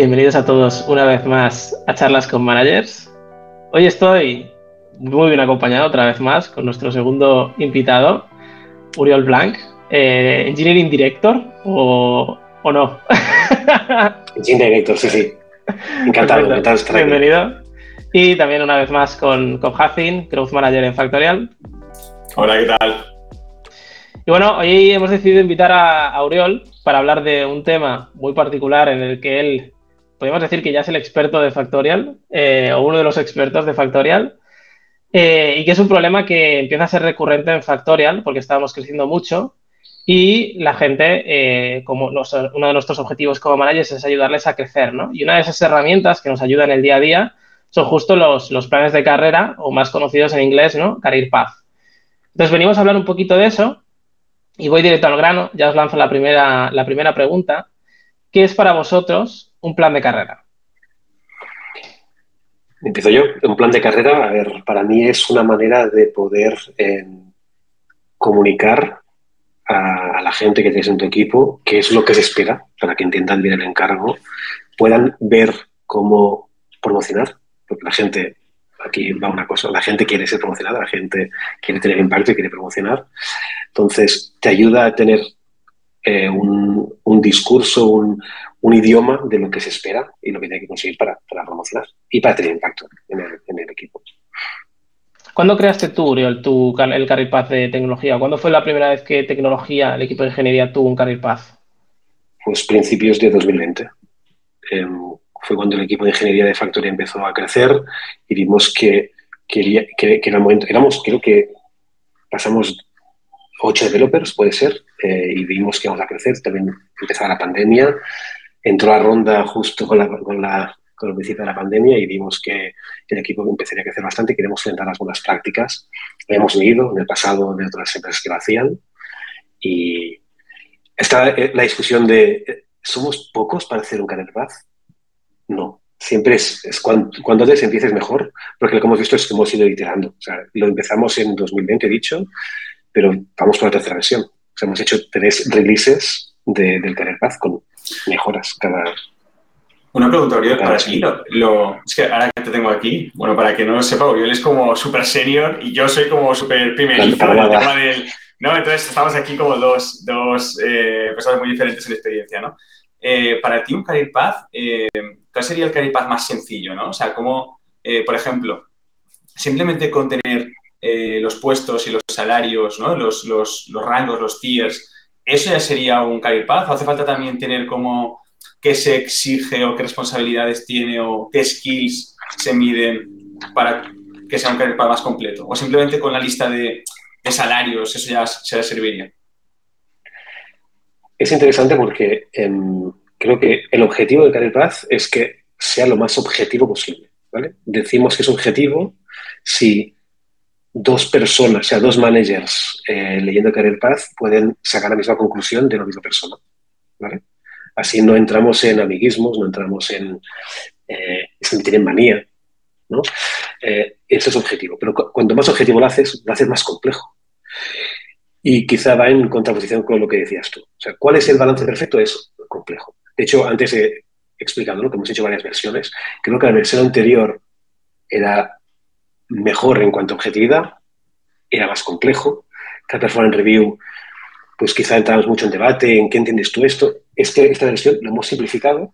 Bienvenidos a todos una vez más a Charlas con Managers. Hoy estoy muy bien acompañado otra vez más con nuestro segundo invitado, Uriol Blanc, eh, Engineering Director o, o no. Engineering Director, sí, sí. Encantado, encantado estar aquí. Bienvenido. Y también una vez más con, con Hafin, Growth Manager en Factorial. Hola, ¿qué tal? Y bueno, hoy hemos decidido invitar a, a Uriol para hablar de un tema muy particular en el que él, podemos decir que ya es el experto de Factorial, eh, o uno de los expertos de Factorial, eh, y que es un problema que empieza a ser recurrente en Factorial, porque estábamos creciendo mucho, y la gente, eh, como uno de nuestros objetivos como managers es ayudarles a crecer, ¿no? Y una de esas herramientas que nos ayudan en el día a día son justo los, los planes de carrera, o más conocidos en inglés, ¿no? Career Path. Entonces venimos a hablar un poquito de eso y voy directo al grano, ya os lanzo la primera, la primera pregunta. ¿Qué es para vosotros un plan de carrera? Empiezo yo. Un plan de carrera, a ver, para mí es una manera de poder eh, comunicar a, a, la gente que tienes en tu equipo qué es lo que se espera para que entiendan bien el encargo, puedan ver cómo promocionar, porque la gente aquí va una cosa, la gente quiere ser promocionada, la gente quiere tener impacto y quiere promocionar. Entonces, te ayuda a tener eh, un, un, discurso, un, un, idioma de lo que se espera y lo que tiene que conseguir para, para promocionar y para tener impacto en el, en el equipo. ¿Cuándo creaste tú, tu, el Career Path de tecnología? ¿Cuándo fue la primera vez que tecnología, el equipo de ingeniería, tuvo un Career Path? Pues principios de 2020. Eh, fue cuando el equipo de ingeniería de Factory empezó a crecer y vimos que, quería, que, que era el momento, éramos, creo que pasamos ocho developers, puede ser, eh, y vimos que íbamos a crecer. También empezaba la pandemia, entró la ronda justo con, la, con, la, con el principio de la pandemia y vimos que el equipo empezaría a crecer bastante. Queremos fomentar las buenas prácticas. Lo hemos leído en el pasado de otras empresas que lo hacían. Y está la discusión de, ¿somos pocos para hacer un career path? No. Siempre es, es cuando, cuando antes empieces mejor, porque lo que hemos visto es que hemos ido iterando. O sea, lo empezamos en 2020, he dicho, pero vamos por la tercera versión. O sea, hemos hecho tres releases de, del Career Path con mejoras cada. Una pregunta, Oriol, para ti, lo, lo, es que ahora que te tengo aquí, bueno, para que no lo sepa, Oriol es como súper senior y yo soy como súper primerizo en el tema del. ¿no? Entonces estamos aquí como dos, dos eh, personas muy diferentes en experiencia, ¿no? Eh, para ti, un Career Path, eh, ¿cuál sería el Career Path más sencillo, ¿no? O sea, como, por ejemplo, simplemente con tener eh, los puestos y los salarios, los, rangos, los tiers, ¿eso ya sería un career path? ¿O hace falta también tener como qué se exige o qué responsabilidades tiene o qué skills se miden para que sea un career path más completo? ¿O simplemente con la lista de, de salarios eso ya, ya, serviría? Es interesante porque eh, creo que el objetivo del career path es que sea lo más objetivo posible. Decimos que es objetivo si dos personas, o sea, dos managers eh, leyendo Career Path pueden sacar la misma conclusión de la misma persona. ¿vale? Así no entramos en amiguismos, no entramos en eh, sentir en manía. ¿no? Eh, es objetivo. Pero cu cuanto más objetivo lo haces, lo haces más complejo. Y quizá va en contraposición con lo que decías tú. O sea, ¿cuál es el balance perfecto? Es complejo. De hecho, antes he explicado ¿no? que hemos hecho varias versiones. Creo que la versión anterior era mejor en cuanto a objetividad, era más complejo. Cada performance review, pues quizá entramos mucho en debate, en qué entiendes tú esto. Este, esta versión lo hemos simplificado,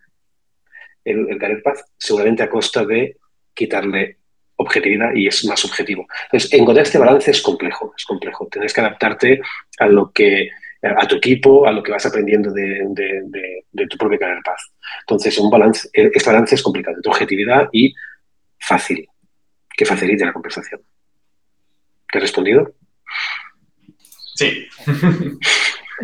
el, el Career Path, seguramente a costa de quitarle objetividad y es más objetivo. Entonces, encontrar este balance es complejo, es complejo. Tienes que adaptarte a lo que a tu equipo, a lo que vas aprendiendo de, de, tu propio Career Path. Entonces, un balance, este balance es complicado, entre objetividad y fácil que facilite la conversación. ¿Te he respondido? Sí.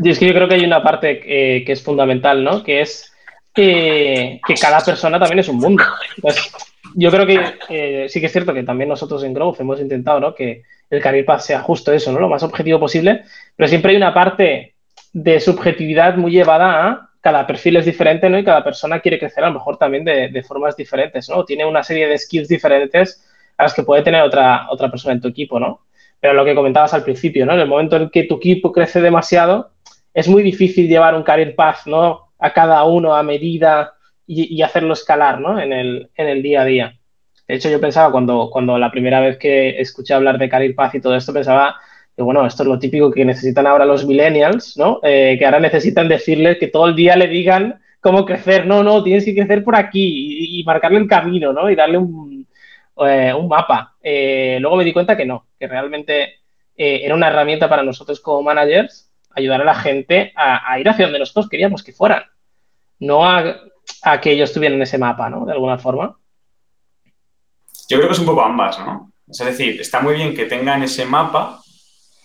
Y es que yo creo que hay una parte eh, que es fundamental, ¿no? Que es eh, que cada persona también es un mundo. Entonces, yo creo que eh, sí que es cierto que también nosotros en Growth hemos intentado, ¿no? Que el Career Path sea justo eso, ¿no? Lo más objetivo posible, pero siempre hay una parte de subjetividad muy llevada a cada perfil es diferente, ¿no? Y cada persona quiere crecer a lo mejor también de, de formas diferentes, ¿no? Tiene una serie de skills diferentes las que puede tener otra, otra persona en tu equipo, ¿no? Pero lo que comentabas al principio, ¿no? En el momento en que tu equipo crece demasiado, es muy difícil llevar un career path, ¿no? A cada uno a medida y, hacerlo escalar ¿no? en, el, en el día a día. De hecho, yo pensaba cuando, cuando la primera vez que escuché hablar de Career Path y todo esto, pensaba que, bueno, esto es lo típico que necesitan ahora los millennials, ¿no? Eh, que ahora necesitan decirles que todo el día le digan cómo crecer. No, no, tienes que crecer por aquí y, marcarle el camino, ¿no? Y darle un, eh, un mapa. Eh, luego me di cuenta que no, que realmente era una herramienta para nosotros como managers ayudar a la gente a, ir hacia donde nosotros queríamos que fueran, no a, a que ellos tuvieran ese mapa, ¿no? De alguna forma. Yo creo que es un poco ambas, ¿no? Es decir, está muy bien que tengan ese mapa,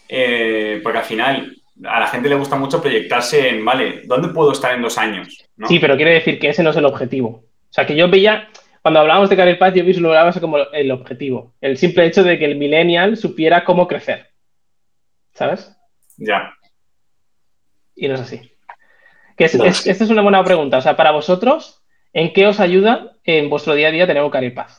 eh, porque al final a la gente le gusta mucho proyectarse en, vale, ¿dónde puedo estar en dos años? Sí, pero quiere decir que ese no es el objetivo. O sea, que yo veía, cuando hablábamos de Career Path, yo visualizaba eso como el objetivo. El simple hecho de que el millennial supiera cómo crecer. ¿Sabes? Ya. Y no es así. Que esta es una buena pregunta. O sea, para vosotros, ¿en qué os ayuda en vuestro día a día tener un Career Path?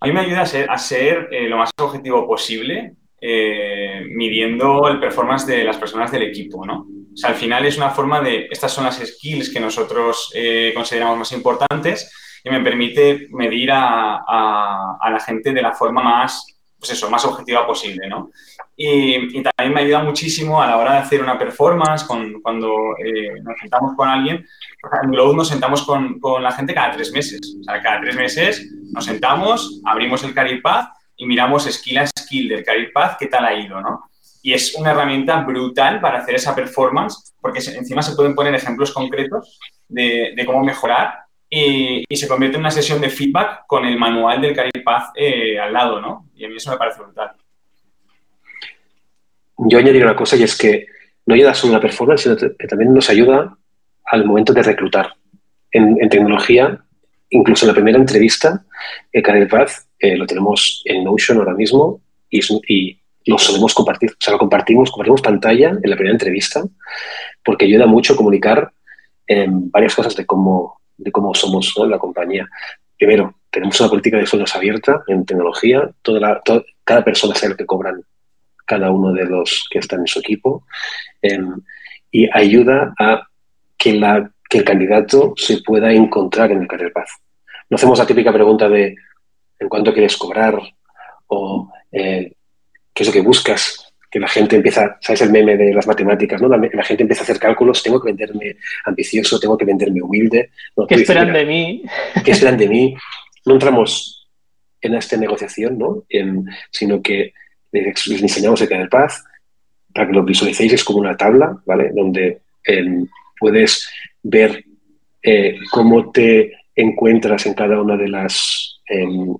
A mí me ayuda a ser, eh, lo más objetivo posible, eh, midiendo el performance de las personas del equipo, ¿no? O sea, al final es una forma de, estas son las skills que nosotros eh, consideramos más importantes y me permite medir a, a, la gente de la forma más, pues eso, más objetiva posible, ¿no? Y, también me ayuda muchísimo a la hora de hacer una performance, con, cuando eh, nos sentamos con alguien. En Glow nos sentamos con, con, la gente cada tres meses. O sea, cada tres meses nos sentamos, abrimos el Career Path y miramos skill a skill del Career Path, qué tal ha ido, ¿no? Y es una herramienta brutal para hacer esa performance, porque encima se pueden poner ejemplos concretos de, de cómo mejorar y, y, se convierte en una sesión de feedback con el manual del Career Path eh, al lado, ¿no? Y a mí eso me parece brutal yo añadiría una cosa y es que no ayuda solo a la performance, sino que también nos ayuda al momento de reclutar. En, tecnología, incluso en la primera entrevista, el Career Path eh, lo tenemos en Notion ahora mismo y, y, lo solemos compartir. O sea, lo compartimos, compartimos pantalla en la primera entrevista porque ayuda mucho a comunicar en varias cosas de cómo, de cómo somos la compañía. Primero, tenemos una política de sueldos abierta en tecnología. Toda cada persona sabe lo que cobran cada uno de los que están en su equipo em, y ayuda a que, la, que el candidato se pueda encontrar en el Career Path. No hacemos la típica pregunta de en cuánto quieres cobrar o eh, qué es lo que buscas. Que la gente empieza, ¿sabes el meme de las matemáticas? ¿no? La, gente empieza a hacer cálculos, tengo que venderme ambicioso, tengo que venderme humilde. ¿Qué esperan de mí? ¿Qué esperan de mí? No entramos en esta negociación, ¿no? sino que les, enseñamos el Career Path para que lo visualicéis, es como una tabla, ¿vale? Donde em, puedes ver eh, cómo te encuentras en cada una de las, em,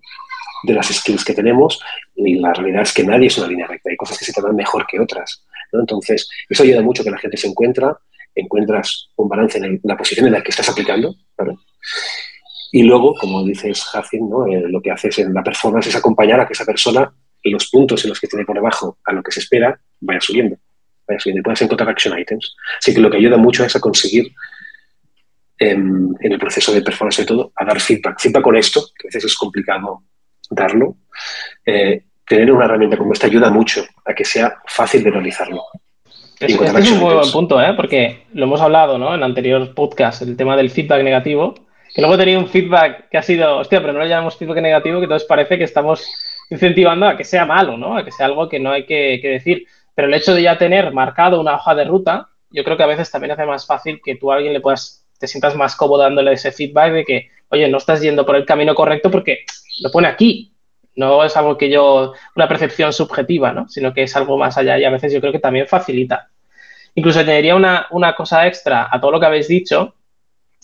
de las skills que tenemos y la realidad es que nadie es una línea recta, hay cosas que se te dan mejor que otras, ¿no? Entonces, eso ayuda mucho que la gente se encuentra, encuentras un balance en, la posición en la que estás aplicando, ¿vale? Y luego, como dices, Jacin, ¿no? Eh, lo que haces en la performance es acompañar a que esa persona los puntos en los que tiene por debajo a lo que se espera vaya subiendo. Vaya subiendo y puedes encontrar action items. Así que lo que ayuda mucho es a conseguir em, en, el proceso de performance y todo, a dar feedback. Feedback con esto, que a veces es complicado darlo. Eh, tener una herramienta como esta ayuda mucho a que sea fácil de realizarlo. Es, este es un muy buen punto, ¿eh? porque lo hemos hablado ¿no? en anterior podcast, el tema del feedback negativo, que luego tenía un feedback que ha sido, hostia, pero no lo llamamos feedback negativo, que entonces parece que estamos incentivando a que sea malo, ¿no? A que sea algo que no hay que, decir. Pero el hecho de ya tener marcado una hoja de ruta, yo creo que a veces también hace más fácil que tú a alguien le puedas, te sientas más cómodo dándole ese feedback de que, oye, no estás yendo por el camino correcto porque lo pone aquí. No es algo que yo, una percepción subjetiva, ¿no? Sino que es algo más allá y a veces yo creo que también facilita. Incluso añadiría una, una cosa extra a todo lo que habéis dicho,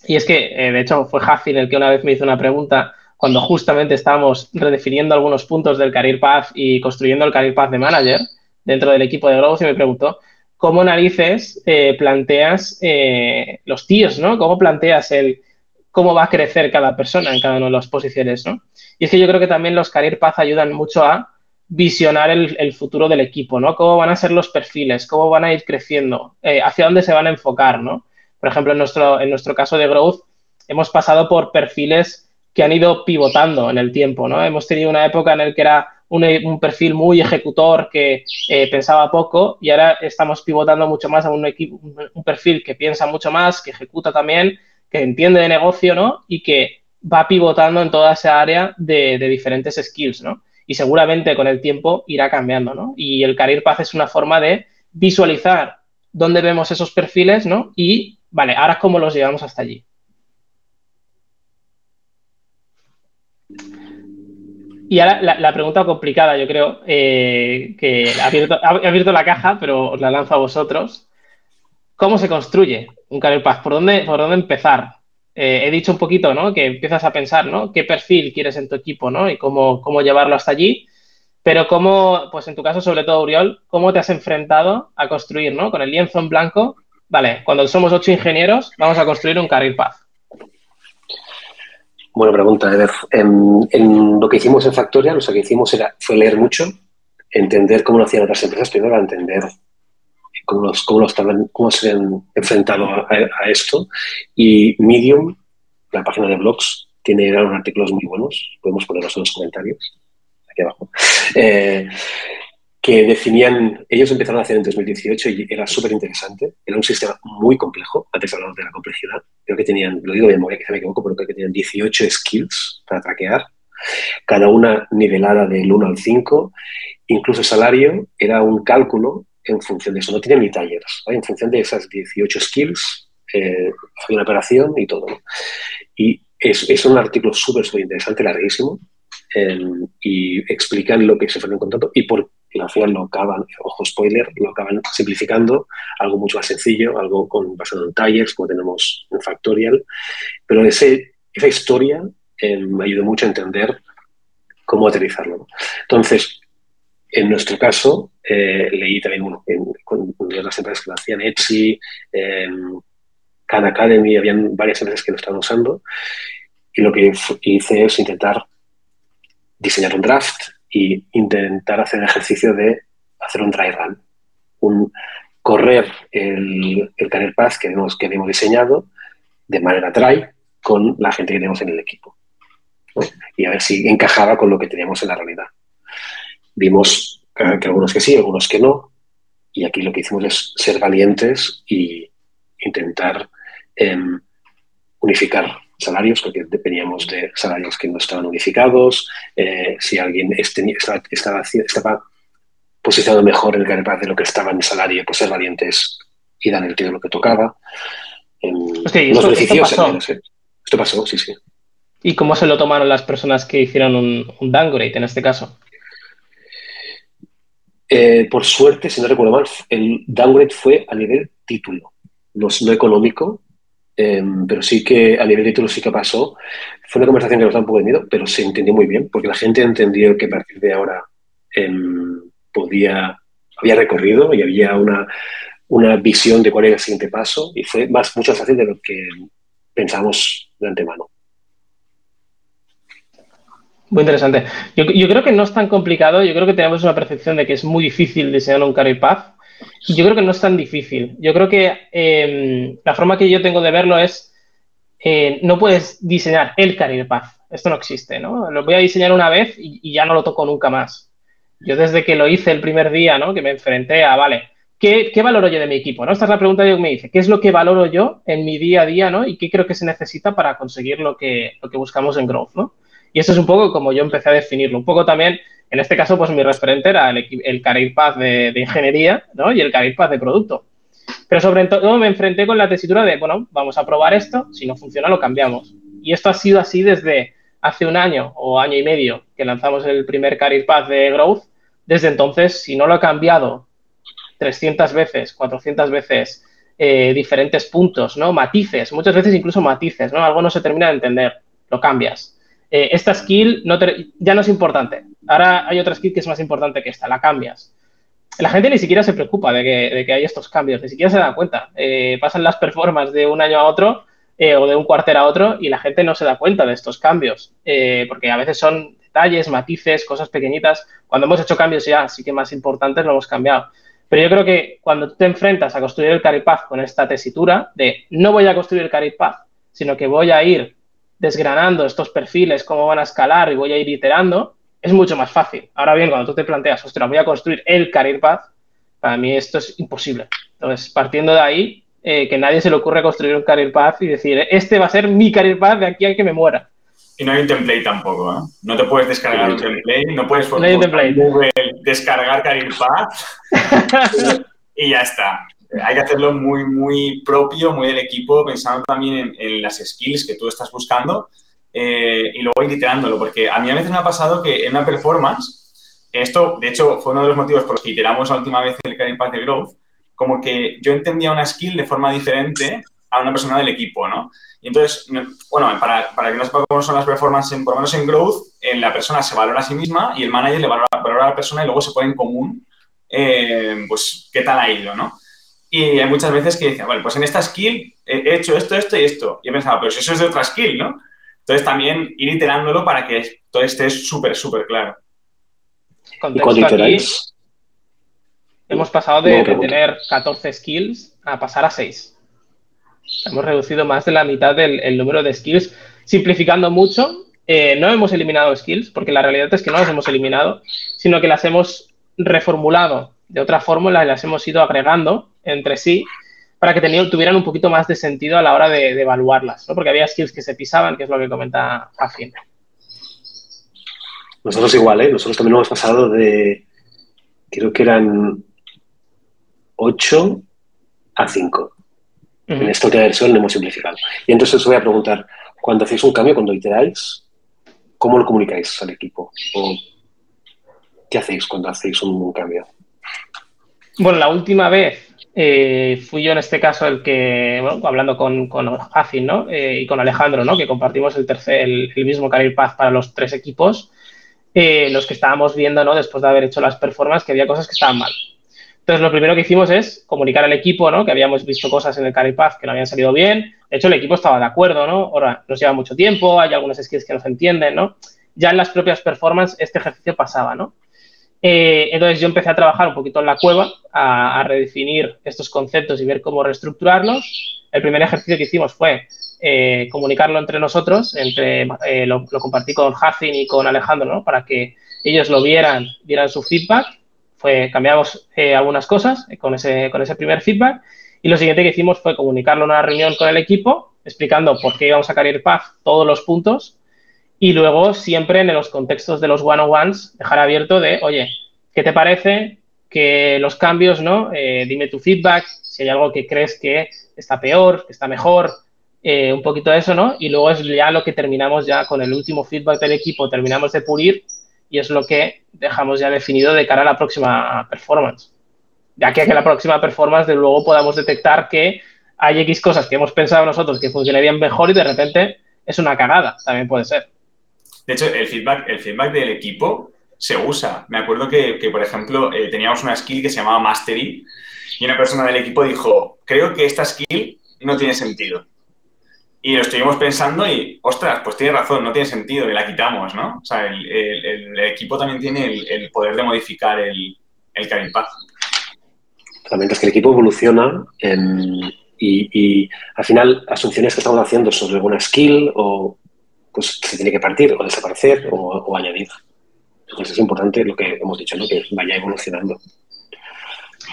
y es que, eh, de hecho, fue Jafin el que una vez me hizo una pregunta cuando justamente estábamos redefiniendo algunos puntos del Career Path y construyendo el Career Path de Manager dentro del equipo de Growth y me preguntó, ¿cómo narices eh, planteas eh, los tíos, ¿no? ¿Cómo planteas el cómo va a crecer cada persona en cada una de las posiciones, ¿no? Y es que yo creo que también los Career Path ayudan mucho a visionar el, futuro del equipo, ¿no? Cómo van a ser los perfiles, cómo van a ir creciendo, eh, hacia dónde se van a enfocar, ¿no? Por ejemplo, en nuestro, en nuestro caso de Growth, hemos pasado por perfiles que han ido pivotando en el tiempo, ¿no? Hemos tenido una época en la que era un, perfil muy ejecutor que eh, pensaba poco y ahora estamos pivotando mucho más a un, equipo, un perfil que piensa mucho más, que ejecuta también que entiende de negocio, ¿no? Y que va pivotando en toda esa área de, diferentes skills, ¿no? Y seguramente con el tiempo irá cambiando, ¿no? Y el Career Path es una forma de visualizar dónde vemos esos perfiles, ¿no? Y, vale, ahora cómo los llevamos hasta allí. Y ahora la, pregunta complicada, yo creo, eh, que ha abierto, abierto, la caja, pero os la lanzo a vosotros. ¿Cómo se construye un Career Path? ¿Por dónde, por dónde empezar? Eh, he dicho un poquito, ¿no? Que empiezas a pensar, ¿no? ¿Qué perfil quieres en tu equipo, ¿no? Y cómo, cómo llevarlo hasta allí. Pero cómo, pues en tu caso, sobre todo, Uriol, ¿cómo te has enfrentado a construir, ¿no? Con el lienzo en blanco, vale, cuando somos ocho ingenieros, vamos a construir un Career Path. Buena pregunta, Eder. En, lo que hicimos en Factorial, lo que hicimos era, fue leer mucho, entender cómo lo hacían otras empresas, primero entender cómo, los, cómo, estaban, cómo se han enfrentado a, esto. Y Medium, la página de blogs, tiene unos artículos muy buenos, podemos ponerlos en los comentarios, aquí abajo, eh, que definían, ellos empezaron a hacer en 2018 y era súper interesante, era un sistema muy complejo, antes hablamos de la complejidad, creo que tenían, lo digo de memoria, que me equivoco, pero creo que tenían 18 skills para traquear, cada una nivelada del 1 al 5, incluso salario era un cálculo en función de eso. No tiene ni talleres, en función de esas 18 skills, eh, hay una operación y todo. Y es, es, un artículo súper, súper interesante, larguísimo, em, y explican lo que se fue encontrando y por al final lo acaban, ojo spoiler, lo acaban simplificando, algo mucho más sencillo, algo con, basado en talleres, como tenemos en Factorial, pero ese, esa historia em, me ayudó mucho a entender cómo aterrizarlo. Entonces, en nuestro caso, eh, leí también uno, en, con, las empresas que lo hacían, Etsy, eh, Khan Academy, habían varias empresas que lo estaban usando. Y lo que hice es intentar diseñar un draft y intentar hacer el ejercicio de hacer un dry run, un correr el, el career path que hemos, que habíamos diseñado de manera dry con la gente que tenemos en el equipo. Y a ver si encajaba con lo que teníamos en la realidad. Vimos que algunos que sí, algunos que no. Y aquí lo que hicimos es ser valientes y intentar em, unificar salarios, porque dependíamos de salarios que no estaban unificados. Eh, si alguien estaba, estaba, estaba, posicionado mejor en el carnet de lo que estaba en el salario, pues ser valientes y dar el tiro lo que tocaba. Em, esto, pasó. esto pasó, sí, sí. ¿Y cómo se lo tomaron las personas que hicieron un, un downgrade en este caso? Eh, por suerte, si no recuerdo mal, el downgrade fue a nivel título, no, económico, em, pero sí que a nivel título sí que pasó. Fue una conversación que nos da un poco de miedo, pero se entendió muy bien, porque la gente entendió que a partir de ahora em, podía, había recorrido y había una, una visión de cuál era el siguiente paso y fue más, mucho más fácil de lo que pensamos de antemano. Muy interesante. Yo, creo que no es tan complicado. Yo creo que tenemos una percepción de que es muy difícil diseñar un career path. Yo creo que no es tan difícil. Yo creo que em, la forma que yo tengo de verlo es, eh, no puedes diseñar el career path. Esto no existe, ¿no? Lo voy a diseñar una vez y, ya no lo toco nunca más. Yo desde que lo hice el primer día, ¿no? Que me enfrenté a, vale, ¿qué, valoro yo de mi equipo? ¿no? Esta es la pregunta que me dice. ¿Qué es lo que valoro yo en mi día a día, ¿no? Y qué creo que se necesita para conseguir lo que, lo que buscamos en Growth, ¿no? Y eso es un poco como yo empecé a definirlo. Un poco también, en este caso, pues mi referente era el, el Career Path de, ingeniería ¿no? y el Career Path de producto. Pero sobre todo me enfrenté con la tesitura de, bueno, vamos a probar esto, si no funciona lo cambiamos. Y esto ha sido así desde hace un año o año y medio que lanzamos el primer Career Path de Growth. Desde entonces, si no lo he cambiado 300 veces, 400 veces, eh, diferentes puntos, ¿no? Matices, muchas veces incluso matices, ¿no? Algo no se termina de entender, lo cambias. Eh, esta skill no ya no es importante. Ahora hay otra skill que es más importante que esta, la cambias. La gente ni siquiera se preocupa de que, hay estos cambios, ni siquiera se da cuenta. Eh, pasan las performances de un año a otro eh, o de un cuarter a otro y la gente no se da cuenta de estos cambios, porque a veces son detalles, matices, cosas pequeñitas. Cuando hemos hecho cambios ya, sí que más importantes, lo hemos cambiado. Pero yo creo que cuando tú te enfrentas a construir el Career Path con esta tesitura de no voy a construir el Career Path, sino que voy a ir desgranando estos perfiles, cómo van a escalar y voy a ir iterando, es mucho más fácil. Ahora bien, cuando tú te planteas, ostras, voy a construir el career path, para mí esto es imposible. Entonces, partiendo de ahí, eh, que nadie se le ocurre construir un career path y decir, este va a ser mi career path de aquí a que me muera. Y no hay un template tampoco, ¿eh? No te puedes descargar un template, no puedes no hay un template. Google descargar career path y ya está. Hay que hacerlo muy, muy propio, muy del equipo, pensando también en, las skills que tú estás buscando eh, y luego ir iterándolo, porque a mí a veces me ha pasado que en una performance, esto de hecho fue uno de los motivos por los que iteramos la última vez el career path de growth, como que yo entendía una skill de forma diferente a una persona del equipo, ¿no? Y entonces, bueno, para, para que no sepa cómo son las performances, por lo menos en Growth, en la persona se valora a sí misma y el manager le valora, a la persona y luego se pone en común, eh, pues, qué tal ha ido, ¿no? Y hay muchas veces que dicen, bueno, pues en esta skill he hecho esto, esto y esto. Y he pensado, pero si eso es de otra skill, ¿no? Entonces también ir iterándolo para que todo esté súper, súper claro. ¿Y cuando iteráis? Hemos pasado de, tener 14 skills a pasar a 6. Hemos reducido más de la mitad del número de skills, simplificando mucho. Eh, no hemos eliminado skills, porque la realidad es que no las hemos eliminado, sino que las hemos reformulado de otra fórmula las hemos ido agregando entre sí para que tuvieran un poquito más de sentido a la hora de, evaluarlas, ¿no? porque había skills que se pisaban, que es lo que comenta Afin. Nosotros igual, ¿eh? nosotros también hemos pasado de, creo que eran 8 a 5. En esta última versión lo hemos simplificado. Y entonces os voy a preguntar, cuando hacéis un cambio, cuando iteráis, ¿cómo lo comunicáis al equipo? ¿O qué hacéis cuando hacéis un, cambio? Bueno, la última vez eh, fui yo en este caso el que, bueno, hablando con, con ¿no? Eh, y con Alejandro, ¿no? Que compartimos el, tercer, el, mismo Career Path para los tres equipos, eh, los que estábamos viendo, ¿no? Después de haber hecho las performances, que había cosas que estaban mal. Entonces, lo primero que hicimos es comunicar al equipo, ¿no? Que habíamos visto cosas en el Carry Path que no habían salido bien. De hecho, el equipo estaba de acuerdo, ¿no? Ahora, nos lleva mucho tiempo, hay algunas skills que no se entienden, ¿no? Ya en las propias performances este ejercicio pasaba, ¿no? Eh, entonces yo empecé a trabajar un poquito en la cueva, a, redefinir estos conceptos y ver cómo reestructurarlos. El primer ejercicio que hicimos fue eh, comunicarlo entre nosotros, entre, eh, lo, lo, compartí con Hafin y con Alejandro, ¿no? Para que ellos lo vieran, dieran su feedback fue cambiamos eh, algunas cosas con ese, con ese primer feedback y lo siguiente que hicimos fue comunicarlo en una reunión con el equipo explicando por qué íbamos a Career Path todos los puntos y luego siempre en los contextos de los one-on-ones dejar abierto de, oye, ¿qué te parece? Que los cambios, ¿no? Eh, dime tu feedback, si hay algo que crees que está peor, que está mejor, eh, un poquito de eso, ¿no? Y luego es ya lo que terminamos ya con el último feedback del equipo, terminamos de pulir y es lo que dejamos ya definido de cara a la próxima performance. Ya que, a que la próxima performance, de luego, podamos detectar que hay X cosas que hemos pensado nosotros que funcionarían mejor y de repente es una cagada, también puede ser. De hecho, el feedback, el feedback del equipo se usa. Me acuerdo que, por ejemplo, eh, teníamos una skill que se llamaba Mastery y una persona del equipo dijo, creo que esta skill no tiene sentido. Y lo estuvimos pensando y, ostras, pues tiene razón, no tiene sentido y la quitamos, ¿no? O sea, el, equipo también tiene el, poder de modificar el, el Path. Es que el equipo evoluciona y, al final asunciones que estamos haciendo sobre alguna skill o pues se tiene que partir o desaparecer o, añadir. Entonces es importante lo que hemos dicho, ¿no? Que vaya evolucionando.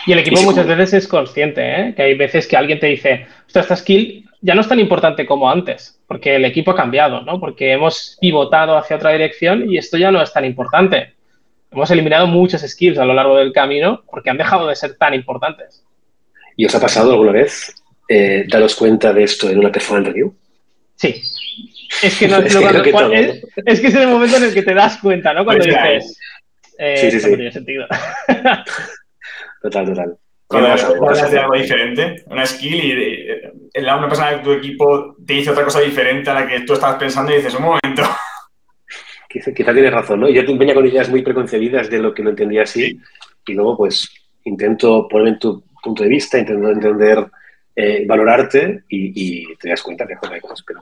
Y el equipo muchas veces es consciente, ¿eh? que hay veces que alguien te dice, esta skill ya no es tan importante como antes, porque el equipo ha cambiado, ¿no? Porque hemos pivotado hacia otra dirección y esto ya no es tan importante. Hemos eliminado muchas skills a lo largo del camino porque han dejado de ser tan importantes. ¿Y os ha pasado alguna vez eh, daros cuenta de esto en una performance review? Sí. Es que, no, es, que es, que es el momento en el que te das cuenta, ¿no? Cuando pues dices, eh, sí, sí, sí. no tiene sentido. total, total. Cuando de algo diferente, una skill y eh, una persona de tu equipo te dice otra cosa diferente a la que tú estabas pensando y dices, un momento. Quizá, tienes razón, ¿no? Yo te venía con ideas muy preconcebidas de lo que no entendía así y luego pues intento ponerme en tu punto de vista, intento entender, eh, valorarte y, te das cuenta que hay cosas que.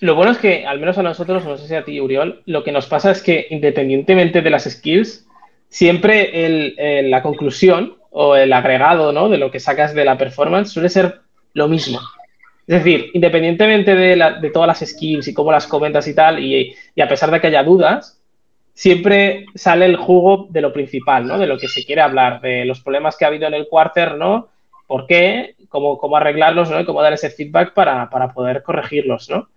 Lo bueno es que, al menos a nosotros, no sé si a ti, Uriol, lo que nos pasa es que independientemente de las skills, siempre la conclusión o el agregado ¿no? de lo que sacas de la performance suele ser lo mismo. Es decir, independientemente de, todas las skills y cómo las comentas y tal, y, a pesar de que haya dudas, siempre sale el jugo de lo principal, ¿no? De lo que se quiere hablar, de los problemas que ha habido en el quarter, ¿no? ¿Por qué? cómo, cómo arreglarlos, ¿no? Y cómo dar ese feedback para, para, poder corregirlos, ¿no?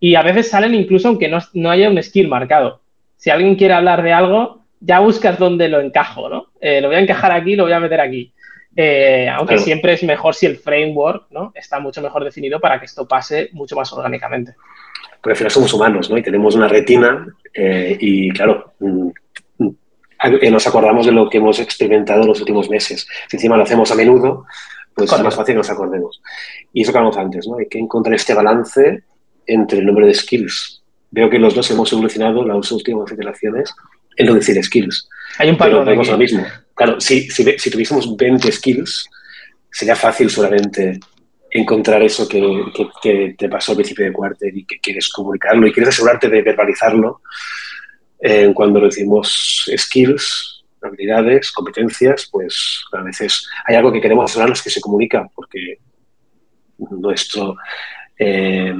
Y a veces salen incluso aunque no, no, haya un skill marcado. Si alguien quiere hablar de algo, ya buscas dónde lo encajo, ¿no? Eh, lo voy a encajar aquí, lo voy a meter aquí. Eh, aunque claro. siempre es mejor si el framework ¿no? está mucho mejor definido para que esto pase mucho más orgánicamente. Porque al final somos humanos, ¿no? Y tenemos una retina eh, y, claro, mm, nos acordamos de lo que hemos experimentado en los últimos meses. Si encima lo hacemos a menudo, pues es más fácil que nos acordemos. Y eso que hablamos antes, ¿no? Hay que encontrar este balance entre el número de skills. Veo que los dos hemos evolucionado las últimas iteraciones en lo de decir skills. Hay un patrón Pero lo mismo. Claro, si, si, si, tuviésemos 20 skills, sería fácil solamente encontrar eso que, que, que, te pasó al principio de cuarter y que quieres comunicarlo y quieres asegurarte de verbalizarlo eh, cuando decimos skills, habilidades, competencias, pues a veces hay algo que queremos asegurarnos que se comunica porque nuestro eh,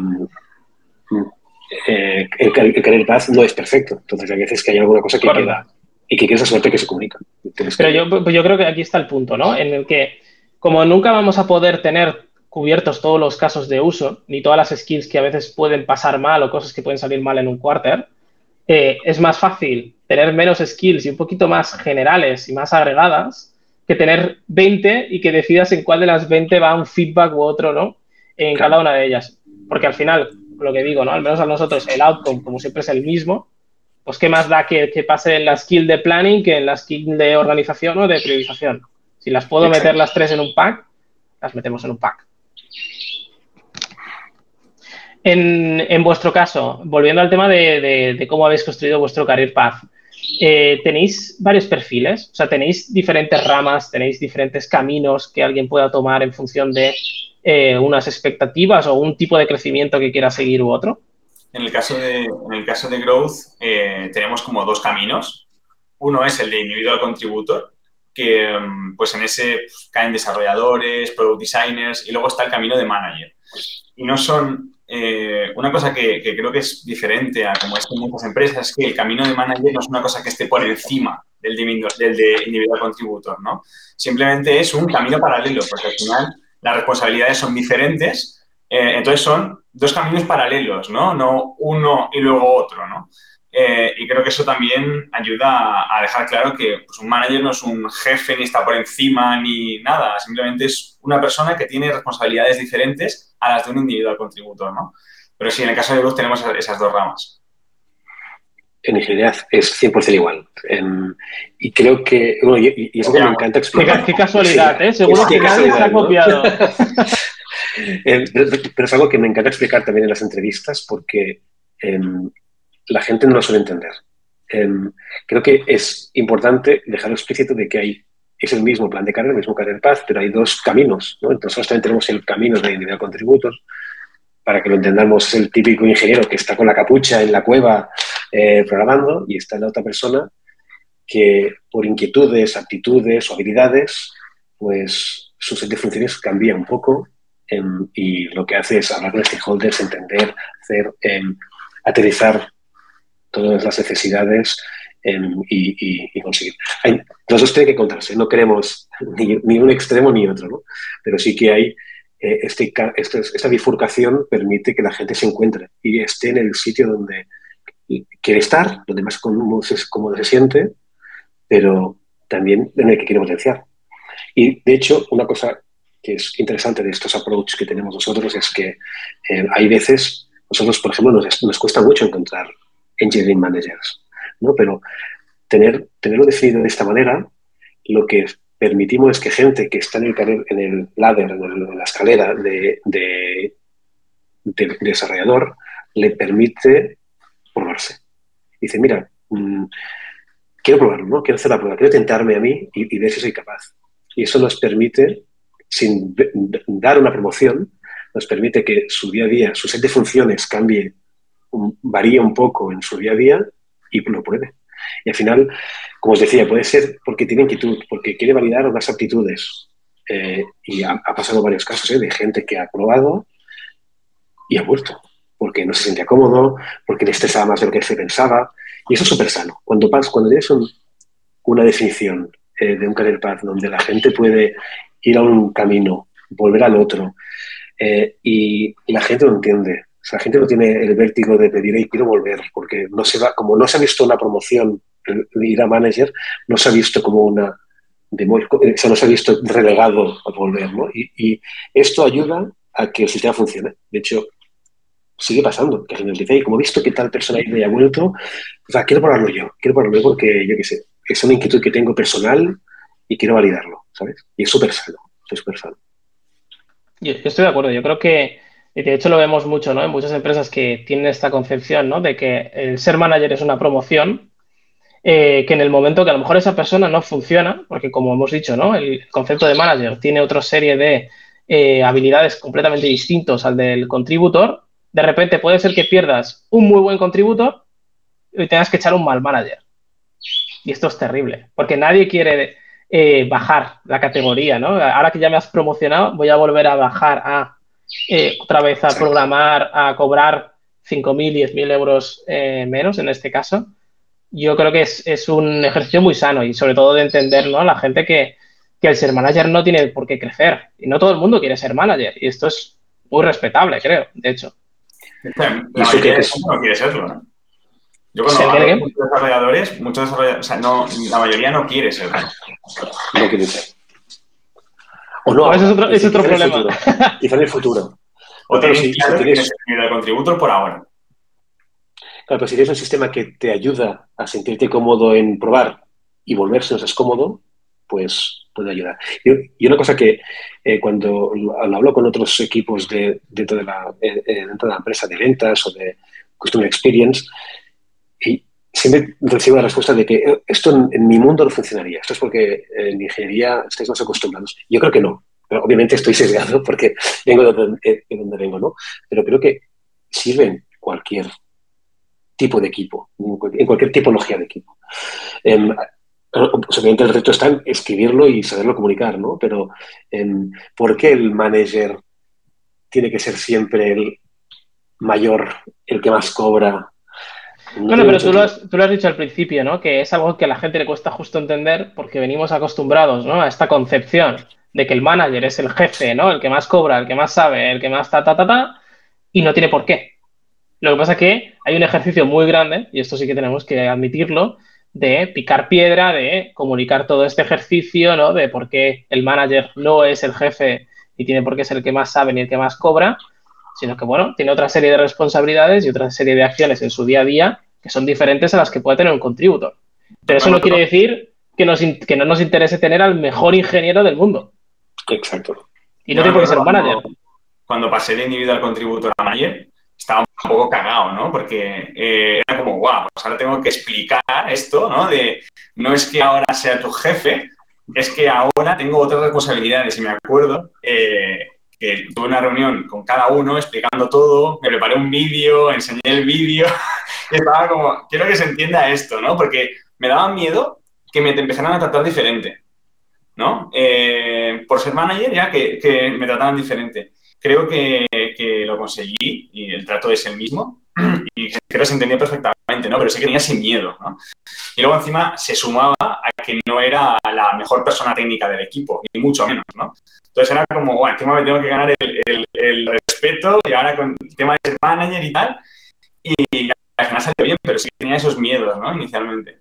eh, el, el, querer paz no es perfecto. Entonces hay veces que hay alguna cosa que claro. queda y que quieres asegurarte que se comunica. Pero que... yo, pues yo creo que aquí está el punto, ¿no? En el que como nunca vamos a poder tener cubiertos todos los casos de uso, ni todas las skills que a veces pueden pasar mal o cosas que pueden salir mal en un quarter, eh, es más fácil tener menos skills y un poquito más generales y más agregadas que tener 20 y que decidas en cuál de las 20 va un feedback u otro, ¿no? En claro. cada una de ellas. Porque al final, lo que digo, ¿no? Al menos a nosotros el outcome, como siempre, es el mismo. Pues, ¿qué más da que, que pase en la skill de planning que en la skill de organización o de priorización? Si las puedo Exacto. meter las tres en un pack, las metemos en un pack. En, vuestro caso, volviendo al tema de, cómo habéis construido vuestro career path, eh, ¿tenéis varios perfiles? O sea, ¿tenéis diferentes ramas, tenéis diferentes caminos que alguien pueda tomar en función de eh, unas expectativas o un tipo de crecimiento que quiera seguir u otro? En el caso de, en el caso de Growth, eh, tenemos como dos caminos. Uno es el de individual contributor, que pues en ese pues, caen desarrolladores, product designers, y luego está el camino de manager. Y no son eh, una cosa que, que, creo que es diferente a como es en muchas empresas es que el camino de manager no es una cosa que esté por encima del de, del de individual contributor, ¿no? Simplemente es un camino paralelo, porque al final las responsabilidades son diferentes, eh, entonces son dos caminos paralelos, ¿no? No uno y luego otro, ¿no? Eh, y creo que eso también ayuda a, a dejar claro que pues, un manager no es un jefe ni está por encima ni nada, simplemente es una persona que tiene responsabilidades diferentes a las de un individual contributor, ¿no? Pero sí, en el caso de Luz tenemos esas dos ramas. En ingeniería es 100% igual. Um, y creo que, bueno, y, y eso que me encanta explicar. Qué, qué casualidad, sí, ¿eh? Seguro que nadie se ha copiado. ¿no? pero, pero es algo que me encanta explicar también en las entrevistas porque um, la gente no lo suele entender. Um, creo que es importante dejar explícito de que hay es el mismo plan de carrera, el mismo carrera paz, pero hay dos caminos. ¿no? Entonces, también tenemos el camino de individual contributos, para que lo entendamos, es el típico ingeniero que está con la capucha en la cueva eh, programando y está la otra persona que por inquietudes, aptitudes o habilidades, pues su set de funciones cambia un poco eh, y lo que hace es hablar con stakeholders, entender, hacer, eh, aterrizar todas las necesidades eh, y, y, y, conseguir. Hay, los dos tienen que contarse, no queremos ni, ni, un extremo ni otro, ¿no? pero sí que hay eh, este, este, esta bifurcación permite que la gente se encuentre y esté en el sitio donde quiere estar, donde más cómodo se, cómodo se siente, pero también en el que quiere potenciar. Y de hecho, una cosa que es interesante de estos approaches que tenemos nosotros es que eh, hay veces, nosotros, por ejemplo, nos, nos cuesta mucho encontrar engineering managers ¿no? Pero tener, tenerlo definido de esta manera, lo que permitimos es que gente que está en el, en el ladder, en, el, en la escalera de, de, de, de, desarrollador, le permite probarse. Dice, mira, mmm, quiero probarlo, ¿no? Quiero hacer la prueba, quiero tentarme a mí y, y ver si soy capaz. Y eso nos permite, sin dar una promoción, nos permite que su día a día, su set de funciones cambie, un, varíe un poco en su día a día y lo pruebe. Y al final, como os decía, puede ser porque tiene inquietud, porque quiere validar unas aptitudes. Eh, y ha, pasado varios casos ¿eh? de gente que ha probado y ha vuelto, porque no se sentía cómodo, porque le estresaba más de lo que se pensaba. Y eso es súper sano. Cuando, cuando tienes un, una definición eh, de un career path donde la gente puede ir a un camino volver al otro. Y la gente lo entiende. La gente no tiene el vértigo de pedir, y quiero volver, porque no se va, como no se ha visto una promoción, ir a manager, no se ha visto como una, de o sea, no se ha visto relegado a volver, ¿no? Y, esto ayuda a que el sistema funcione. De hecho, sigue pasando, que gente dice, como he visto que tal persona ha vuelto, o sea, quiero probarlo yo, quiero probarlo yo porque, yo qué sé, es una inquietud que tengo personal y quiero validarlo, ¿sabes? Y es súper sano, es súper sano. Yo, estoy de acuerdo, yo creo que, de hecho lo vemos mucho, ¿no? En muchas empresas que tienen esta concepción, ¿no? De que el ser manager es una promoción, eh, que en el momento que a lo mejor esa persona no funciona, porque como hemos dicho, ¿no? El concepto de manager tiene otra serie de eh, habilidades completamente distintos al del contributor, de repente puede ser que pierdas un muy buen contributor y tengas que echar un mal manager. Y esto es terrible, porque nadie quiere eh, bajar la categoría, ¿no? Ahora que ya me has promocionado, voy a volver a bajar a otra vez a programar, a cobrar 5.000, 10.000 euros menos en este caso yo creo que es, un ejercicio muy sano y sobre todo de entender ¿no? a la gente que, el ser manager no tiene por qué crecer y no todo el mundo quiere ser manager y esto es muy respetable, creo, de hecho. La mayoría no quiere serlo, ¿no? Yo cuando hablo con muchos desarrolladores, muchos desarrolladores, o sea, no, la mayoría no quiere serlo. No quiere ser. O no, eso es otro, es otro problema. Quizá en el futuro. O, tienes si, claro si tienes... el contributor por ahora. Claro, pero si tienes un sistema que te ayuda a sentirte cómodo en probar y volverse no es cómodo, pues puede ayudar. Y, una cosa que eh, cuando hablo con otros equipos de, dentro, de la, eh, eh, dentro de la empresa de ventas o de Customer Experience, y siempre recibo la respuesta de que esto en, mi mundo no funcionaría. Esto es porque en ingeniería estáis más acostumbrados. Yo creo que no. Obviamente estoy sesgado porque vengo de donde, de donde vengo, ¿no? Pero creo que sirven cualquier tipo de equipo, en cualquier tipología de equipo. Eh, obviamente el reto está en escribirlo y saberlo comunicar, ¿no? Pero em, ¿por qué el manager tiene que ser siempre el mayor, el que más cobra? Bueno, pero tú lo, has, tú lo, has, dicho al principio, ¿no? Que es algo que a la gente le cuesta justo entender porque venimos acostumbrados, ¿no? A esta concepción de que el manager es el jefe, ¿no? El que más cobra, el que más sabe, el que más ta, ta, ta, ta, y no tiene por qué. Lo que pasa es que hay un ejercicio muy grande, y esto sí que tenemos que admitirlo, de picar piedra, de comunicar todo este ejercicio, ¿no? De por qué el manager no es el jefe y tiene por qué ser el que más sabe ni el que más cobra, sino que, bueno, tiene otra serie de responsabilidades y otra serie de acciones en su día a día que son diferentes a las que puede tener un contributor. Pero eso no quiere decir que, que no nos interese tener al mejor ingeniero del mundo. Exacto. Y no tiene por qué ser un manager. Cuando pasé de individual contributor a manager, estaba un poco cagado, ¿no? Porque eh, era como, guau, pues ahora tengo que explicar esto, ¿no? De, no es que ahora sea tu jefe, es que ahora tengo otras responsabilidades. Y me acuerdo eh, que tuve una reunión con cada uno explicando todo, me preparé un vídeo, enseñé el vídeo, estaba como, quiero que se entienda esto, ¿no? Porque me daba miedo que me empezaran a tratar diferente, ¿no? Eh, por ser manager ya que, me trataran diferente creo que, lo conseguí y el trato es el mismo y que se entendía perfectamente, ¿no? Pero sí que tenía sin miedo, ¿no? Y luego encima se sumaba a que no era la mejor persona técnica del equipo, ni mucho menos, ¿no? Entonces era como, bueno, encima me tengo que ganar el, respeto y ahora con el tema de ser manager y tal, y al final salió bien, pero sí que tenía esos miedos, ¿no? Inicialmente.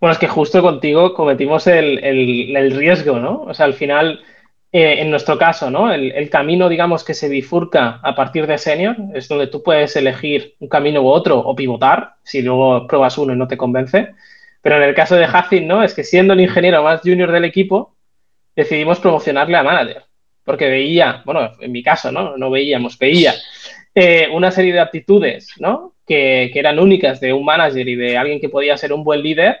Bueno, es que justo contigo cometimos el, el riesgo, ¿no? O sea, al final eh, en nuestro caso, ¿no? El, camino, digamos, que se bifurca a partir de senior es donde tú puedes elegir un camino u otro o pivotar si luego pruebas uno y no te convence. Pero en el caso de Hacin, ¿no? Es que siendo el ingeniero más junior del equipo, decidimos promocionarle a manager. Porque veía, bueno, en mi caso, ¿no? No veíamos, veía eh, una serie de aptitudes, ¿no? Que, que eran únicas de un manager y de alguien que podía ser un buen líder.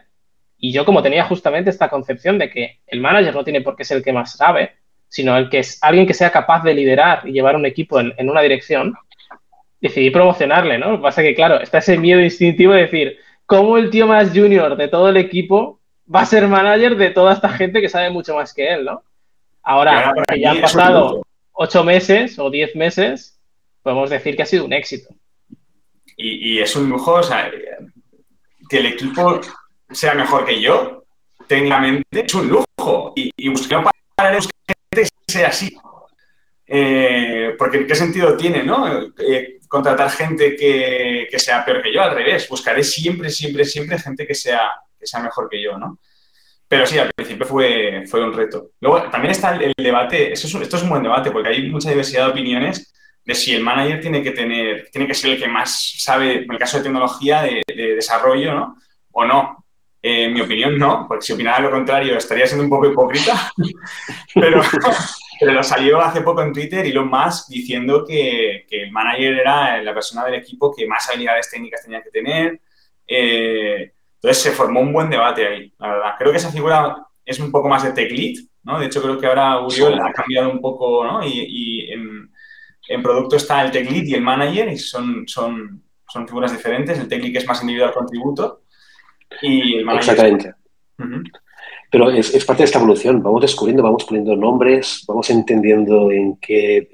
Y yo, como tenía justamente esta concepción de que el manager no tiene por qué ser el que más sabe, sino el que es alguien que sea capaz de liderar y llevar un equipo en, una dirección, decidí promocionarle, ¿no? Lo que pasa es que, claro, está ese miedo instintivo de decir, ¿cómo el tío más junior de todo el equipo va a ser manager de toda esta gente que sabe mucho más que él, ¿no? Ahora, que ya han pasado ocho meses o diez meses, podemos decir que ha sido un éxito. Y, es un lujo, o sea, que el equipo sea mejor que yo, técnicamente, es un lujo. Y, y buscar para sea así. Eh, porque ¿qué sentido tiene, no? Eh, contratar gente que, sea peor que yo, al revés. Buscaré siempre, siempre, siempre gente que sea, que sea mejor que yo, ¿no? Pero sí, al principio fue, fue un reto. Luego, también está el, debate, esto es un buen debate, porque hay mucha diversidad de opiniones de si el manager tiene que tener, tiene que ser el que más sabe, en el caso de tecnología, de, desarrollo, ¿no? O no. Eh, en mi opinión, no, porque si opinara lo contrario estaría siendo un poco hipócrita, pero, pero salió hace poco en Twitter y lo más diciendo que, el manager era la persona del equipo que más habilidades técnicas tenía que tener. Eh, entonces se formó un buen debate ahí, la verdad. Creo que esa figura es un poco más de tech lead, ¿no? De hecho, creo que ahora Uriol ha cambiado un poco, ¿no? Y, y en, en producto está el tech lead y el manager, y son, son, son figuras diferentes. El tech lead es más individual contributo y el manager... Exactamente. Pero es, parte de esta evolución. Vamos descubriendo, vamos poniendo nombres, vamos entendiendo en qué,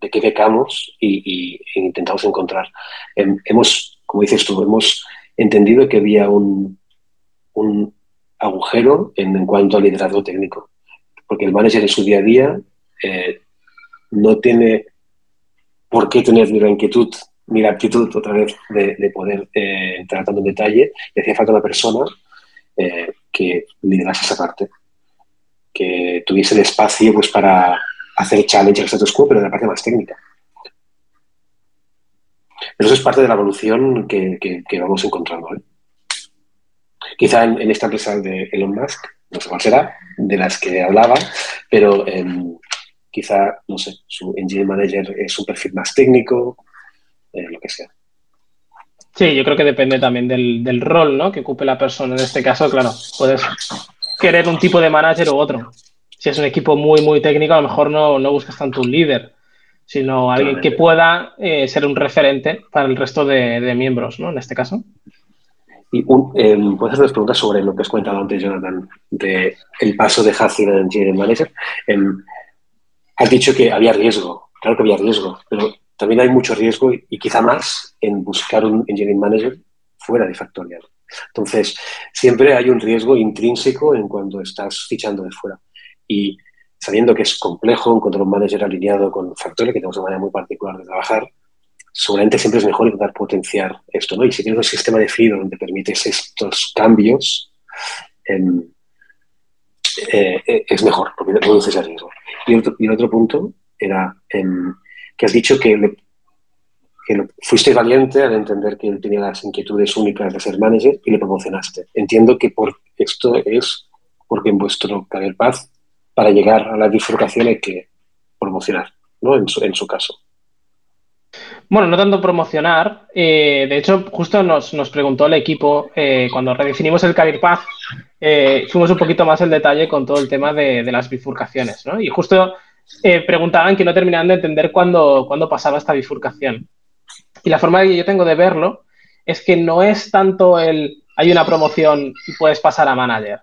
de qué becamos y, intentamos encontrar. hemos, como dices tú, hemos entendido que había un, un agujero en, cuanto al liderazgo técnico. Porque el manager en su día a día eh, no tiene por qué tener la inquietud la aptitud otra vez de, poder eh, entrar tanto en detalle y hacía falta una persona eh, que liderase esa parte, que tuviese el espacio pues, para hacer challenge al status quo, pero de la parte más técnica. Eso es parte de la evolución que, vamos encontrando. ¿eh? Quizá en, esta empresa de Elon Musk, no sé cuál será, de las que hablaba, pero em, quizá, no sé, su engineering manager es un perfil más técnico, eh, lo que sea. Sí, yo creo que depende también del, rol ¿no? que ocupe la persona. En este caso, claro, puedes querer un tipo de manager u otro. Si es un equipo muy, muy técnico, a lo mejor no, buscas tanto un líder, sino alguien que pueda eh, ser un referente para el resto de, miembros, ¿no? En este caso. Y em, puedes hacer preguntas sobre lo que has comentado antes, Jonathan, de el paso de Hacking a Engineering Manager. Em, has dicho que había riesgo, claro que había riesgo, pero también hay mucho riesgo y, quizá más en buscar un engineering manager fuera de Factorial. Entonces, siempre hay un riesgo intrínseco en cuando estás fichando de fuera. Y sabiendo que es complejo encontrar un manager alineado con Factorial, que tenemos una manera muy particular de trabajar, seguramente siempre es mejor intentar potenciar esto, ¿no? Y si tienes un sistema definido donde permites estos cambios, em, eh, eh, es mejor, porque reduces el riesgo. Y, y el otro punto era em, que has dicho que, fuiste valiente al entender que él tenía las inquietudes únicas de ser manager y le promocionaste. Entiendo que por esto es porque en vuestro career path, para llegar a la bifurcación hay que promocionar, ¿no? En su, caso. Bueno, no tanto promocionar. Eh, de hecho, justo nos, preguntó el equipo, eh, cuando redefinimos el Career Path, eh, fuimos un poquito más en detalle con todo el tema de las bifurcaciones, ¿no? Y justo eh, preguntaban que no terminaban de entender cuándo, pasaba esta bifurcación. Y la forma que yo tengo de verlo es que no es tanto el hay una promoción y puedes pasar a manager,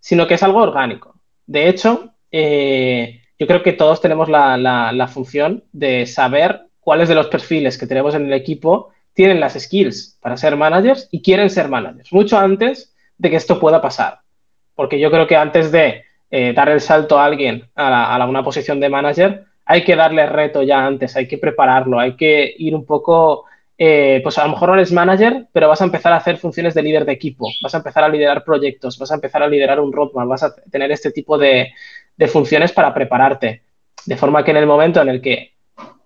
sino que es algo orgánico. De hecho, eh, yo creo que todos tenemos la, la, función de saber cuáles de los perfiles que tenemos en el equipo tienen las skills para ser managers y quieren ser managers, mucho antes de que esto pueda pasar. Porque yo creo que antes de eh, dar el salto a alguien a, una posición de manager, hay que darle reto ya antes, hay que prepararlo, hay que ir un poco, eh, pues a lo mejor no eres manager, pero vas a empezar a hacer funciones de líder de equipo, vas a empezar a liderar proyectos, vas a empezar a liderar un roadmap, vas a tener este tipo de, funciones para prepararte. De forma que en el momento en el que,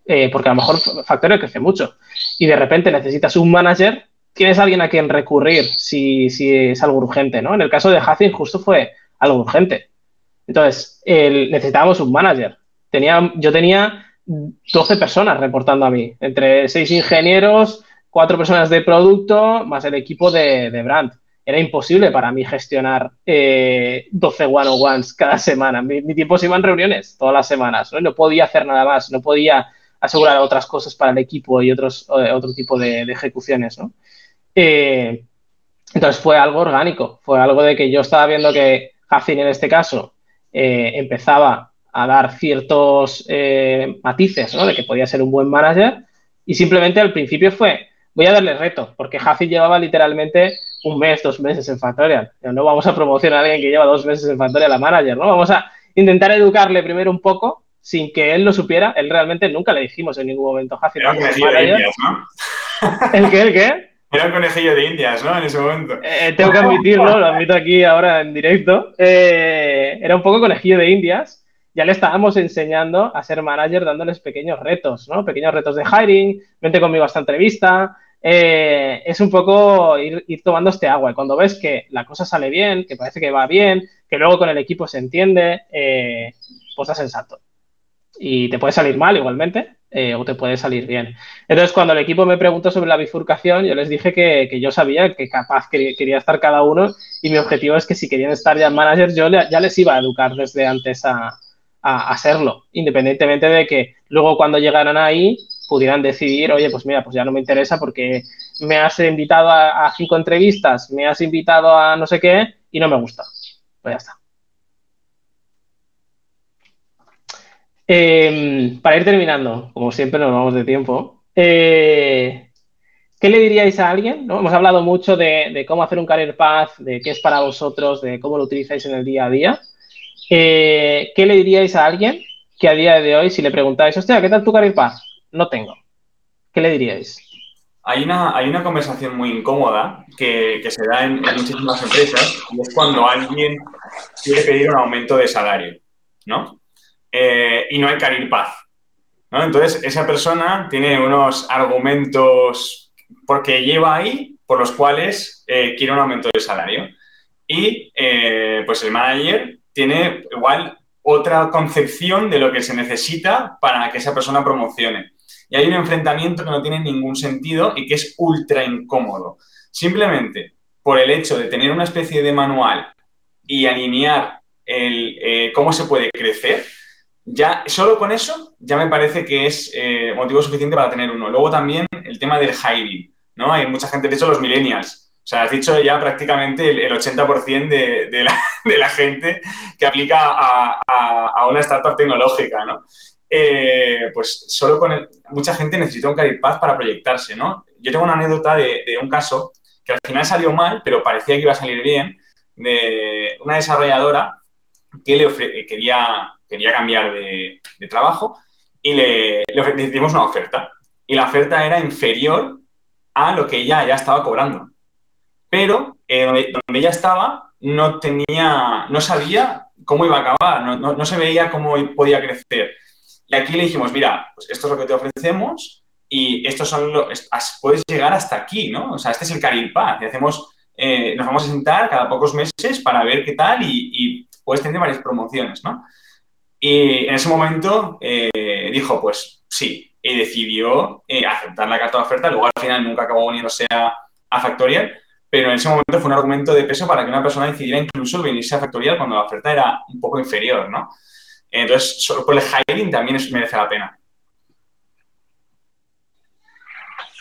eh, porque a lo mejor Factorio crece mucho y de repente necesitas un manager, tienes alguien a quien recurrir si, si es algo urgente, ¿no? En el caso de Hacking justo fue algo urgente. Entonces, necesitábamos un manager. Yo tenía 12 personas reportando a mí, entre 6 ingenieros, 4 personas de producto, más el equipo de, brand. Era imposible para mí gestionar eh, 12 one-on-ones cada semana. Mi, tiempo se iba en reuniones todas las semanas. ¿no? podía hacer nada más, no podía asegurar otras cosas para el equipo y otros, otro tipo de, ejecuciones. ¿no? Eh, entonces fue algo orgánico, fue algo de que yo estaba viendo que Hafin en este caso eh, empezaba a dar ciertos eh, matices, ¿no? De que podía ser un buen manager y simplemente al principio fue, voy a darle reto, porque Jafi llevaba literalmente un mes, dos meses en Factorial. No vamos a promocionar a alguien que lleva dos meses en Factorial a manager, ¿no? Vamos a intentar educarle primero un poco, sin que él lo supiera. Él realmente nunca le dijimos en ningún momento, ¿no? ¿El qué? ¿El qué? Era un conejillo de indias, ¿no? En ese momento. Eh, tengo que admitirlo, lo admito aquí ahora en directo. Eh, era un poco conejillo de indias. Ya le estábamos enseñando a ser manager dándoles pequeños retos, ¿no? Pequeños retos de hiring, vente conmigo a esta entrevista, eh, es un poco ir, tomando este agua. Y cuando ves que la cosa sale bien, que parece que va bien, que luego con el equipo se entiende, pues das sensato. Y te puede salir mal igualmente, eh, o te puede salir bien. Entonces, cuando el equipo me preguntó sobre la bifurcación, yo les dije que, yo sabía que capaz quería, estar cada uno y mi objetivo es que si querían estar ya managers, yo ya les iba a educar desde antes a, a, a independientemente de que luego cuando llegaran ahí pudieran decidir, oye, pues mira, pues ya no me interesa porque me has invitado a, cinco entrevistas, me has invitado a no sé qué y no me gusta. Pues ya está. Em, para ir terminando, como siempre nos vamos de tiempo, eh, ¿qué le diríais a alguien? ¿no? Hemos hablado mucho de, cómo hacer un career path, de qué es para vosotros, de cómo lo utilizáis en el día a día. Eh, ¿Qué le diríais a alguien que a día de hoy, si le preguntáis, hostia, ¿qué tal tu career path? no tengo. ¿Qué le diríais? Hay una, hay una conversación muy incómoda que, se da en, muchísimas empresas y es cuando alguien quiere pedir un aumento de salario, ¿no? Eh, y no hay career path. ¿no? Entonces, esa persona tiene unos argumentos porque lleva ahí por los cuales eh, quiere un aumento de salario. Y eh, pues el manager tiene igual otra concepción de lo que se necesita para que esa persona promocione. Y hay un enfrentamiento que no tiene ningún sentido y que es ultra incómodo. Simplemente por el hecho de tener una especie de manual y alinear el, eh, cómo se puede crecer, ya solo con eso ya me parece que es eh, motivo suficiente para tener uno. Luego también el tema del hiring, ¿no? Hay mucha gente, de hecho los millennials, o sea, has dicho ya prácticamente el, 80% de, la, gente que aplica a, una startup tecnológica, ¿no? Eh, pues solo con mucha gente necesita un career path para proyectarse, ¿no? Yo tengo una anécdota de, un caso que al final salió mal, pero parecía que iba a salir bien, de una desarrolladora que le quería, quería cambiar de, trabajo y le, le dimos una oferta. Y la oferta era inferior a lo que ella ya estaba cobrando. Pero eh, donde, ella estaba no tenía, no sabía cómo iba a acabar, no, no se veía cómo podía crecer. Y aquí le dijimos, mira, pues esto es lo que te ofrecemos y estos son los, puedes llegar hasta aquí, ¿no? O sea, este es el career path. Y hacemos, eh, nos vamos a sentar cada pocos meses para ver qué tal y, puedes tener varias promociones, ¿no? Y en ese momento eh, dijo, pues sí, y decidió eh, aceptar la carta de oferta. Luego al final nunca acabó uniéndose a, a Factorial, pero en ese momento fue un argumento de peso para que una persona decidiera incluso venirse a Factorial cuando la oferta era un poco inferior, ¿no? Entonces, solo por el hiring también merece la pena.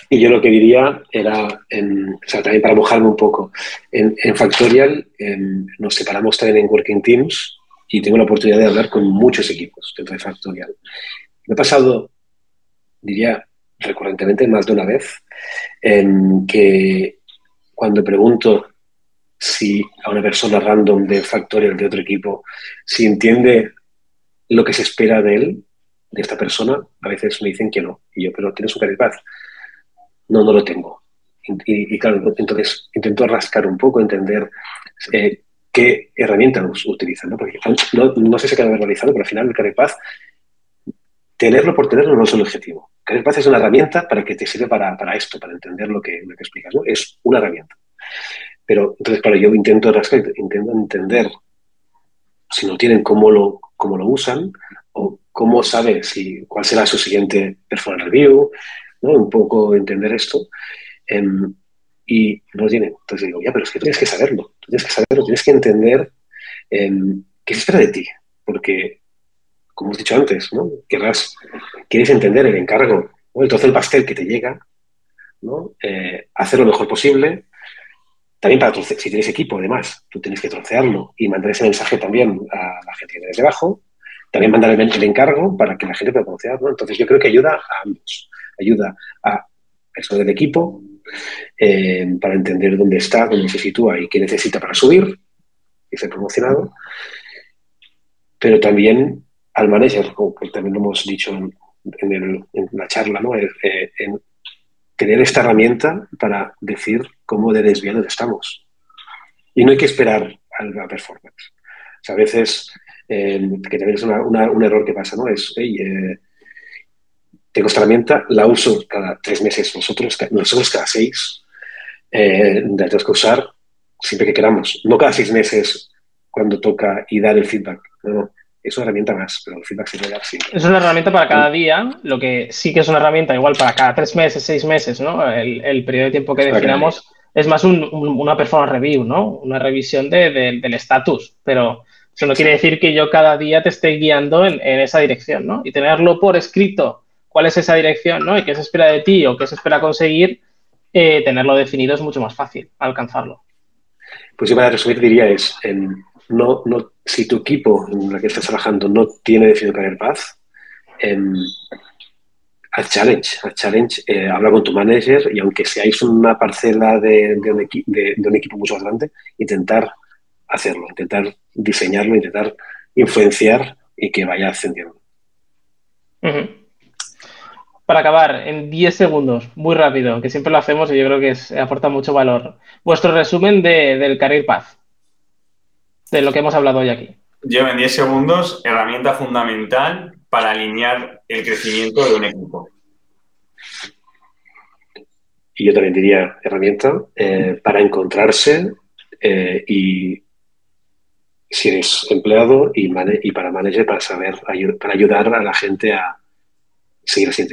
Y yo lo que diría era, o sea, también para mojarme un poco, en, Factorial nos separamos también en Working Teams y tengo la oportunidad de hablar con muchos equipos dentro de Factorial. Me ha pasado, diría recurrentemente, más de una vez, en que cuando pregunto si a una persona random de Factorial, de otro equipo, si entiende lo que se espera de él, de esta persona, a veces me dicen que no. Y yo, pero ¿tienes un path? No, no lo tengo. Y, claro, entonces intento rascar un poco, entender eh, qué herramientas utilizan. ¿no? Porque no, sé si queda verbalizado, pero al final el career path, tenerlo por tenerlo no es el objetivo. Career path es una herramienta para que te sirve para, esto, para entender lo que, lo explicas. ¿no? Es una herramienta. Pero entonces, claro, yo intento rascar, intento entender si no tienen cómo lo, cómo lo usan o cómo sabe si, cuál será su siguiente performance review, ¿no? un poco entender esto. Em, y no lo tienen. Entonces digo, ya, pero es que tienes que saberlo, tienes que saberlo, tienes que entender em, qué se espera de ti, porque, como has dicho antes, ¿no? Querrás, quieres entender el encargo, ¿no? el trozo del pastel que te llega, ¿no? Eh, hacer lo mejor posible, también para si tienes equipo, además, tú tienes que trocearlo y mandar ese mensaje también a la gente que tienes debajo. También mandar el, encargo para que la gente pueda trocearlo. Entonces, yo creo que ayuda a ambos. Ayuda a eso del equipo eh, para entender dónde está, dónde se sitúa y qué necesita para subir y ser promocionado. Pero también al manager, como también lo hemos dicho en, la charla, ¿no? Eh, en tener esta herramienta para decir cómo de desviados estamos. Y no hay que esperar a la performance. O sea, a veces, eh, que también es un error que pasa, ¿no? Es, eh, tengo esta herramienta, la uso cada tres meses, nosotros, nosotros cada seis, eh, la tenemos que usar siempre que queramos, no cada seis meses cuando toca y dar el feedback. No, es una herramienta más, pero el feedback se puede dar siempre. Es una herramienta para cada día, lo que sí que es una herramienta igual para cada tres meses, seis meses, ¿no? El, periodo de tiempo que definamos es más una performance review, ¿no? Una revisión del estatus, pero eso no quiere decir que yo cada día te esté guiando en, en, esa dirección, ¿no? Y tenerlo por escrito cuál es esa dirección, ¿no? Y qué se espera de ti o qué se espera conseguir, eh, tenerlo definido es mucho más fácil alcanzarlo. Pues yo para resumir diría es, no, no, si tu equipo en el que estás trabajando no tiene definido career path, haz challenge, haz challenge, eh, habla con tu manager y aunque seáis una parcela de, un, equipo mucho más grande, intentar hacerlo, intentar diseñarlo, intentar influenciar y que vaya ascendiendo para acabar, en 10 segundos, muy rápido, que siempre lo hacemos y yo creo que aporta mucho valor. Vuestro resumen del Career Path, de lo que hemos hablado hoy aquí. Yo en 10 segundos, herramienta fundamental para alinear el crecimiento de un equipo. Y yo también diría herramienta eh, para encontrarse eh, y si eres empleado y, y para manager para saber para ayudar a la gente a seguir así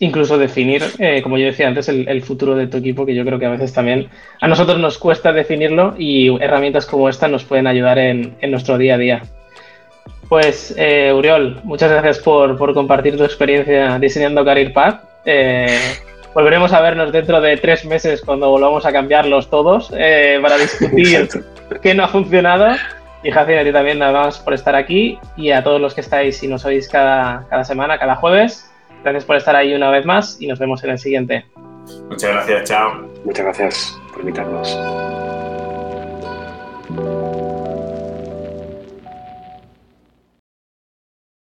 Incluso definir, eh, como yo decía antes, el, futuro de tu equipo, que yo creo que a veces también a nosotros nos cuesta definirlo y herramientas como esta nos pueden ayudar en, nuestro día a día. Pues, eh, Uriol, muchas gracias por, compartir tu experiencia diseñando Career Path. Eh, volveremos a vernos dentro de tres meses cuando volvamos a cambiarlos todos para discutir qué no ha funcionado y Jaciel, a ti también nada más por estar aquí y a todos los que estáis y nos oís cada, cada semana, cada jueves. Gracias por estar ahí una vez más y nos vemos en el siguiente. Muchas gracias, chao. Muchas gracias por invitarnos.